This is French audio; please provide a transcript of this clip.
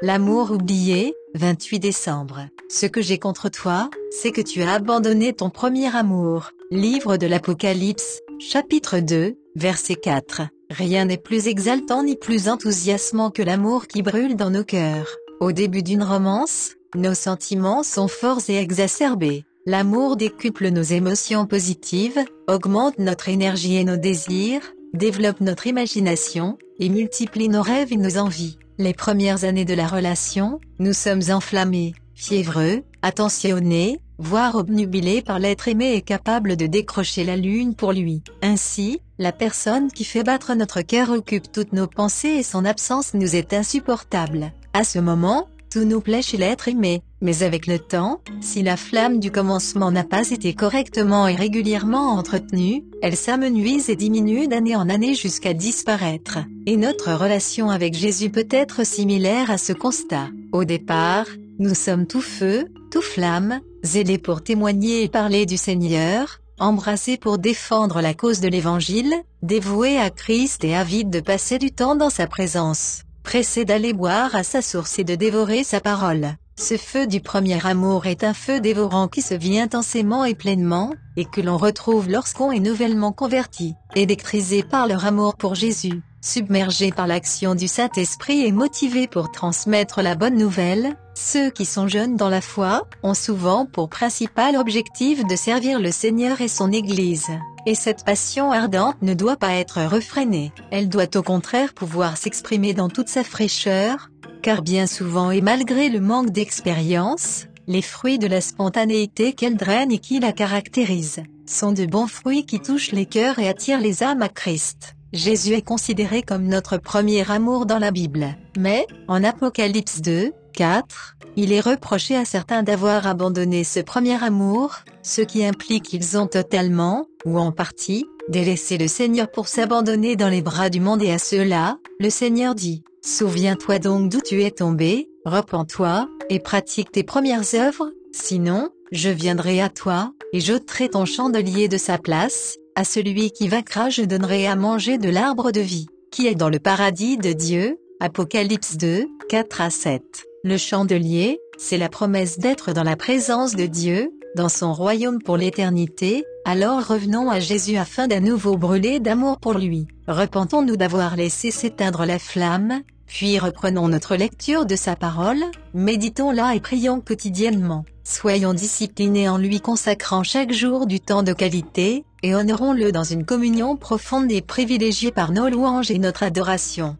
L'amour oublié, 28 décembre. Ce que j'ai contre toi, c'est que tu as abandonné ton premier amour. Livre de l'Apocalypse, chapitre 2, verset 4. Rien n'est plus exaltant ni plus enthousiasmant que l'amour qui brûle dans nos cœurs. Au début d'une romance, nos sentiments sont forts et exacerbés. L'amour décuple nos émotions positives, augmente notre énergie et nos désirs, développe notre imagination, et multiplie nos rêves et nos envies. Les premières années de la relation, nous sommes enflammés, fiévreux, attentionnés, voire obnubilés par l'être aimé et capable de décrocher la lune pour lui. Ainsi, la personne qui fait battre notre cœur occupe toutes nos pensées et son absence nous est insupportable. À ce moment, tout nous plaît chez l'être aimé, mais avec le temps, si la flamme du commencement n'a pas été correctement et régulièrement entretenue, elle s'amenuise et diminue d'année en année jusqu'à disparaître. Et notre relation avec Jésus peut être similaire à ce constat. Au départ, nous sommes tout feu, tout flamme, zélés pour témoigner et parler du Seigneur, embrassés pour défendre la cause de l'Évangile, dévoués à Christ et avides de passer du temps dans sa présence pressé d'aller boire à sa source et de dévorer sa parole. Ce feu du premier amour est un feu dévorant qui se vit intensément et pleinement, et que l'on retrouve lorsqu'on est nouvellement converti, électrisé par leur amour pour Jésus, submergé par l'action du Saint-Esprit et motivé pour transmettre la bonne nouvelle, ceux qui sont jeunes dans la foi, ont souvent pour principal objectif de servir le Seigneur et son Église. Et cette passion ardente ne doit pas être refrénée, elle doit au contraire pouvoir s'exprimer dans toute sa fraîcheur, car bien souvent et malgré le manque d'expérience, les fruits de la spontanéité qu'elle draine et qui la caractérisent, sont de bons fruits qui touchent les cœurs et attirent les âmes à Christ. Jésus est considéré comme notre premier amour dans la Bible, mais, en Apocalypse 2, 4, il est reproché à certains d'avoir abandonné ce premier amour, ce qui implique qu'ils ont totalement, ou en partie, délaissé le Seigneur pour s'abandonner dans les bras du monde et à cela, le Seigneur dit, Souviens-toi donc d'où tu es tombé, repens-toi, et pratique tes premières œuvres, sinon, je viendrai à toi, et j'ôterai ton chandelier de sa place, à celui qui vaincra je donnerai à manger de l'arbre de vie, qui est dans le paradis de Dieu, Apocalypse 2, 4 à 7. Le chandelier, c'est la promesse d'être dans la présence de Dieu, dans son royaume pour l'éternité, alors revenons à Jésus afin d'à nouveau brûler d'amour pour lui. Repentons-nous d'avoir laissé s'éteindre la flamme, puis reprenons notre lecture de sa parole, méditons-la et prions quotidiennement. Soyons disciplinés en lui consacrant chaque jour du temps de qualité, et honorons-le dans une communion profonde et privilégiée par nos louanges et notre adoration.